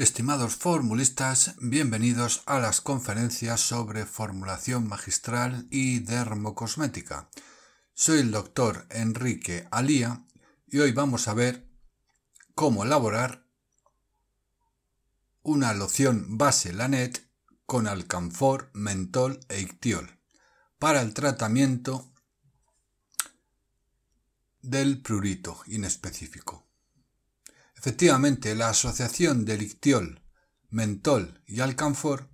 Estimados formulistas, bienvenidos a las conferencias sobre formulación magistral y dermocosmética. Soy el doctor Enrique Alía y hoy vamos a ver cómo elaborar una loción base Lanet con alcanfor, mentol e ictiol para el tratamiento del prurito inespecífico. Efectivamente, la asociación de ictiol, mentol y alcanfor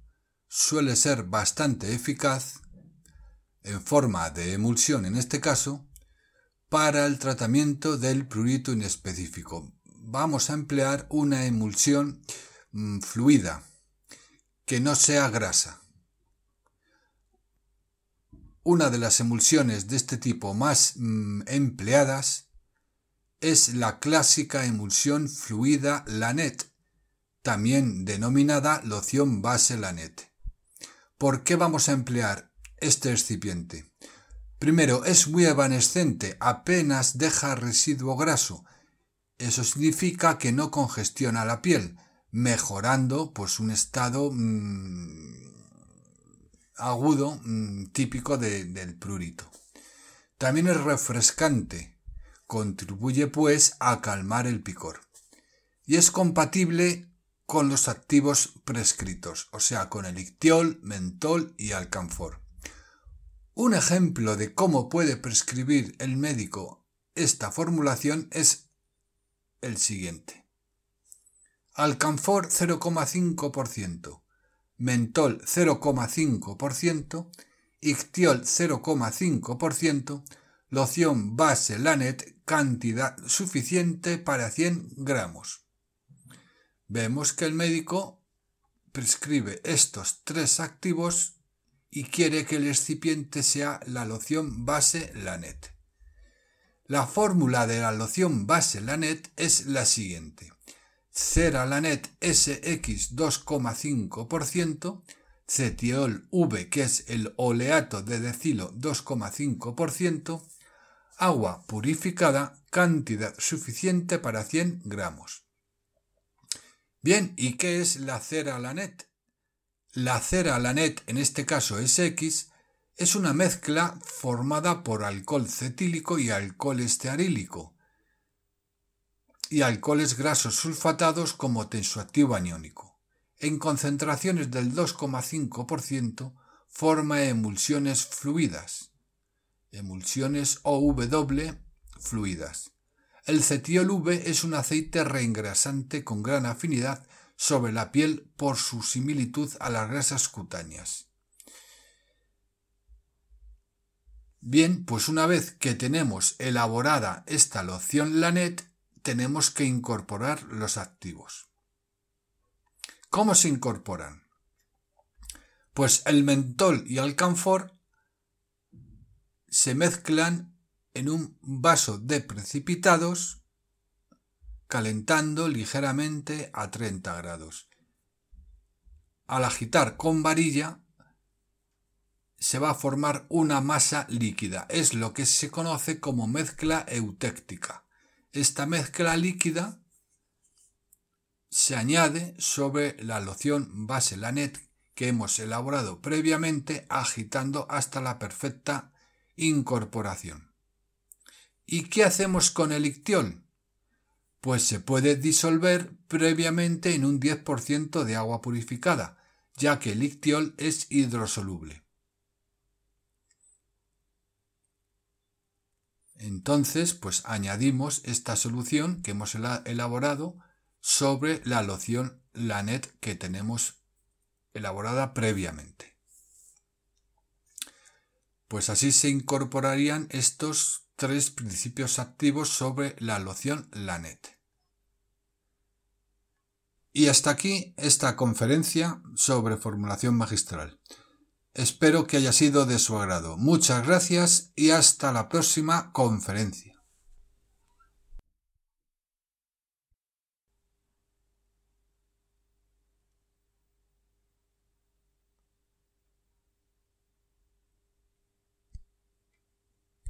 suele ser bastante eficaz, en forma de emulsión en este caso, para el tratamiento del prurito inespecífico. Vamos a emplear una emulsión mm, fluida, que no sea grasa. Una de las emulsiones de este tipo más mm, empleadas es la clásica emulsión fluida Lanet, también denominada loción base Lanet. ¿Por qué vamos a emplear este excipiente? Primero, es muy evanescente, apenas deja residuo graso. Eso significa que no congestiona la piel, mejorando pues un estado mm, agudo mm, típico del prurito. También es refrescante, Contribuye pues a calmar el picor. Y es compatible con los activos prescritos, o sea, con el ictiol, mentol y alcanfor. Un ejemplo de cómo puede prescribir el médico esta formulación es el siguiente. Alcanfor 0,5%, mentol 0,5%, ictiol 0,5%, loción base Lanet cantidad suficiente para 100 gramos. Vemos que el médico prescribe estos tres activos y quiere que el excipiente sea la loción base Lanet. La fórmula de la loción base Lanet es la siguiente. Cera Lanet SX 2,5%, cetiol V, que es el oleato de decilo 2,5%, agua purificada, cantidad suficiente para 100 gramos. Bien, ¿y qué es la cera lanet? La cera lanet, en este caso es X, es una mezcla formada por alcohol cetílico y alcohol estearílico y alcoholes grasos sulfatados como tensoactivo aniónico. En concentraciones del 2,5% forma emulsiones fluidas emulsiones OW fluidas. El cetiol V es un aceite reengrasante con gran afinidad sobre la piel por su similitud a las grasas cutáneas. Bien, pues una vez que tenemos elaborada esta loción Lanet, tenemos que incorporar los activos. ¿Cómo se incorporan? Pues el mentol y el canfor se mezclan en un vaso de precipitados calentando ligeramente a 30 grados. Al agitar con varilla se va a formar una masa líquida. Es lo que se conoce como mezcla eutéctica. Esta mezcla líquida se añade sobre la loción base Lanet que hemos elaborado previamente agitando hasta la perfecta incorporación. ¿Y qué hacemos con el ictiol? Pues se puede disolver previamente en un 10% de agua purificada, ya que el ictiol es hidrosoluble. Entonces, pues añadimos esta solución que hemos elaborado sobre la loción Lanet que tenemos elaborada previamente. Pues así se incorporarían estos tres principios activos sobre la loción LANET. Y hasta aquí esta conferencia sobre formulación magistral. Espero que haya sido de su agrado. Muchas gracias y hasta la próxima conferencia.